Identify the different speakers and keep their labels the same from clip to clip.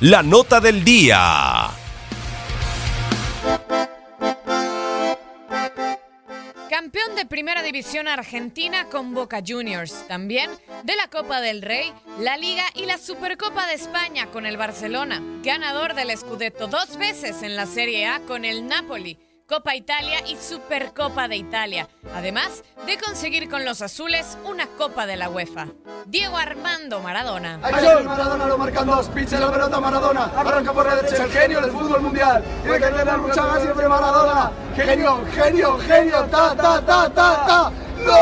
Speaker 1: la nota del día.
Speaker 2: Campeón de Primera División Argentina con Boca Juniors. También de la Copa del Rey, la Liga y la Supercopa de España con el Barcelona. Ganador del Scudetto dos veces en la Serie A con el Napoli. Copa Italia y Supercopa de Italia, además de conseguir con los azules una Copa de la UEFA. Diego Armando Maradona.
Speaker 3: Acción, Maradona lo marcan dos, pinche la pelota Maradona, arranca por la derecha. El genio del fútbol mundial, tiene que tener mucha más siempre Maradona, genio, genio, genio, ta, ta, ta, ta, ta, ¡Gol!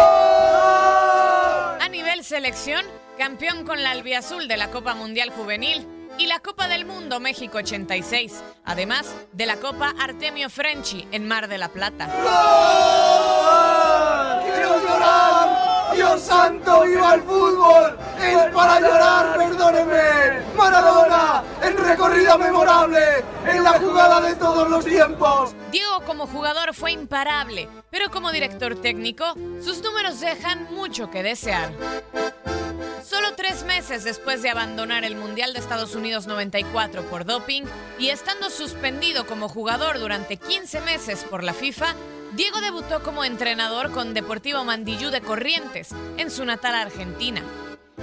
Speaker 2: A nivel selección, campeón con la albiazul de la Copa Mundial Juvenil y la Copa del Mundo México 86, además de la Copa Artemio Frenchi en Mar de la Plata.
Speaker 3: ¡Gol! ¡Quiero llorar! ¡Dios santo, viva el fútbol! ¡Es para llorar, perdóneme! ¡Maradona! ¡En recorrida memorable! ¡En la jugada de todos los tiempos!
Speaker 2: Diego como jugador fue imparable, pero como director técnico, sus números dejan mucho que desear. Solo tres meses después de abandonar el Mundial de Estados Unidos 94 por doping y estando suspendido como jugador durante 15 meses por la FIFA, Diego debutó como entrenador con Deportivo Mandillú de Corrientes, en su natal Argentina.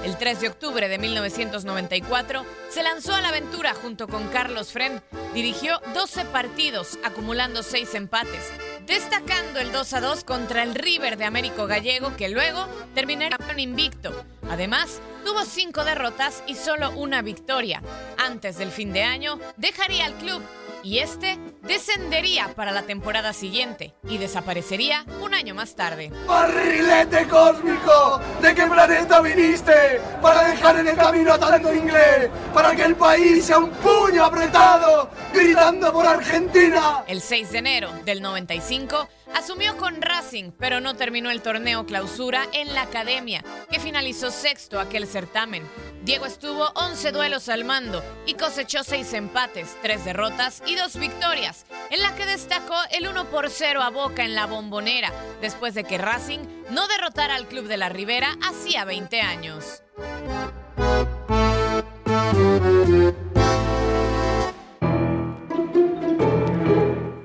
Speaker 2: El 3 de octubre de 1994 se lanzó a la aventura junto con Carlos Fren. Dirigió 12 partidos, acumulando 6 empates, destacando el 2 a 2 contra el River de Américo Gallego, que luego terminaría invicto. Además, tuvo 5 derrotas y solo una victoria. Antes del fin de año, dejaría el club y este descendería para la temporada siguiente y desaparecería un año más tarde.
Speaker 3: ¡Barrilete cósmico! ¿De qué planeta viniste? Para dejar en el camino a tanto inglés, para que el país sea un puño apretado, gritando por Argentina.
Speaker 2: El 6 de enero del 95 asumió con Racing, pero no terminó el torneo clausura en la academia, que finalizó sexto aquel certamen. Diego estuvo 11 duelos al mando y cosechó 6 empates, 3 derrotas y 2 victorias, en la que destacó el 1 por 0 a Boca en la bombonera, después de que Racing no derrotara al Club de la Ribera hacía 20 años.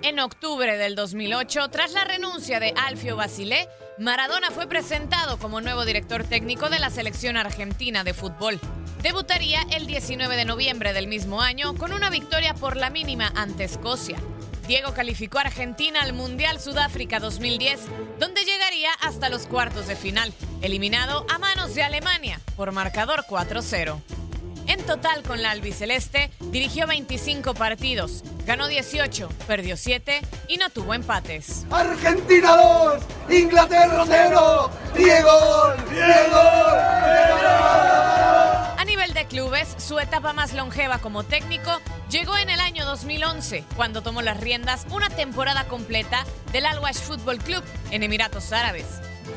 Speaker 2: En octubre del 2008, tras la renuncia de Alfio Basile, Maradona fue presentado como nuevo director técnico de la selección argentina de fútbol. Debutaría el 19 de noviembre del mismo año con una victoria por la mínima ante Escocia. Diego calificó a Argentina al Mundial Sudáfrica 2010, donde llegaría hasta los cuartos de final, eliminado a manos de Alemania por marcador 4-0. En total con la albiceleste dirigió 25 partidos, ganó 18, perdió 7 y no tuvo empates.
Speaker 3: Argentina 2, Inglaterra 0, Diego, Diego.
Speaker 2: A nivel de clubes, su etapa más longeva como técnico llegó en el año 2011, cuando tomó las riendas una temporada completa del Al Wash Football Club en Emiratos Árabes.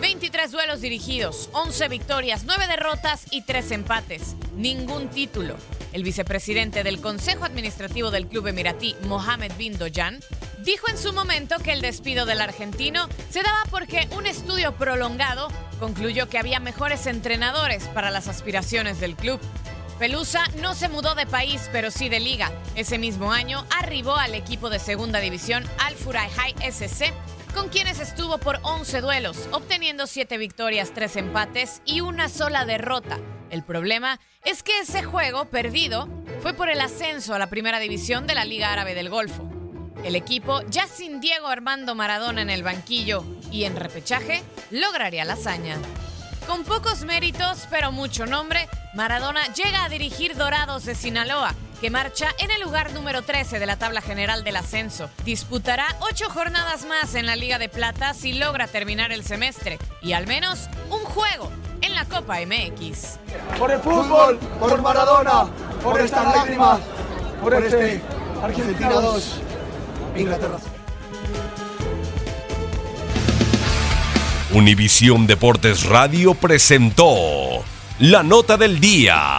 Speaker 2: 23 duelos dirigidos, 11 victorias, 9 derrotas y 3 empates. Ningún título. El vicepresidente del Consejo Administrativo del Club Emiratí, Mohamed bin Doyan, dijo en su momento que el despido del argentino se daba porque un estudio prolongado concluyó que había mejores entrenadores para las aspiraciones del club. Pelusa no se mudó de país, pero sí de liga. Ese mismo año arribó al equipo de segunda división Al Furay High SC, con quienes estuvo por 11 duelos, obteniendo 7 victorias, 3 empates y una sola derrota. El problema es que ese juego perdido fue por el ascenso a la primera división de la Liga Árabe del Golfo. El equipo, ya sin Diego Armando Maradona en el banquillo y en repechaje, lograría la hazaña. Con pocos méritos, pero mucho nombre, Maradona llega a dirigir Dorados de Sinaloa, que marcha en el lugar número 13 de la tabla general del ascenso. Disputará ocho jornadas más en la Liga de Plata si logra terminar el semestre y al menos un juego en la Copa MX.
Speaker 3: Por el fútbol, por Maradona, por estas lágrimas, por este Argentina 2, Inglaterra 0.
Speaker 1: Univisión Deportes Radio presentó la nota del día.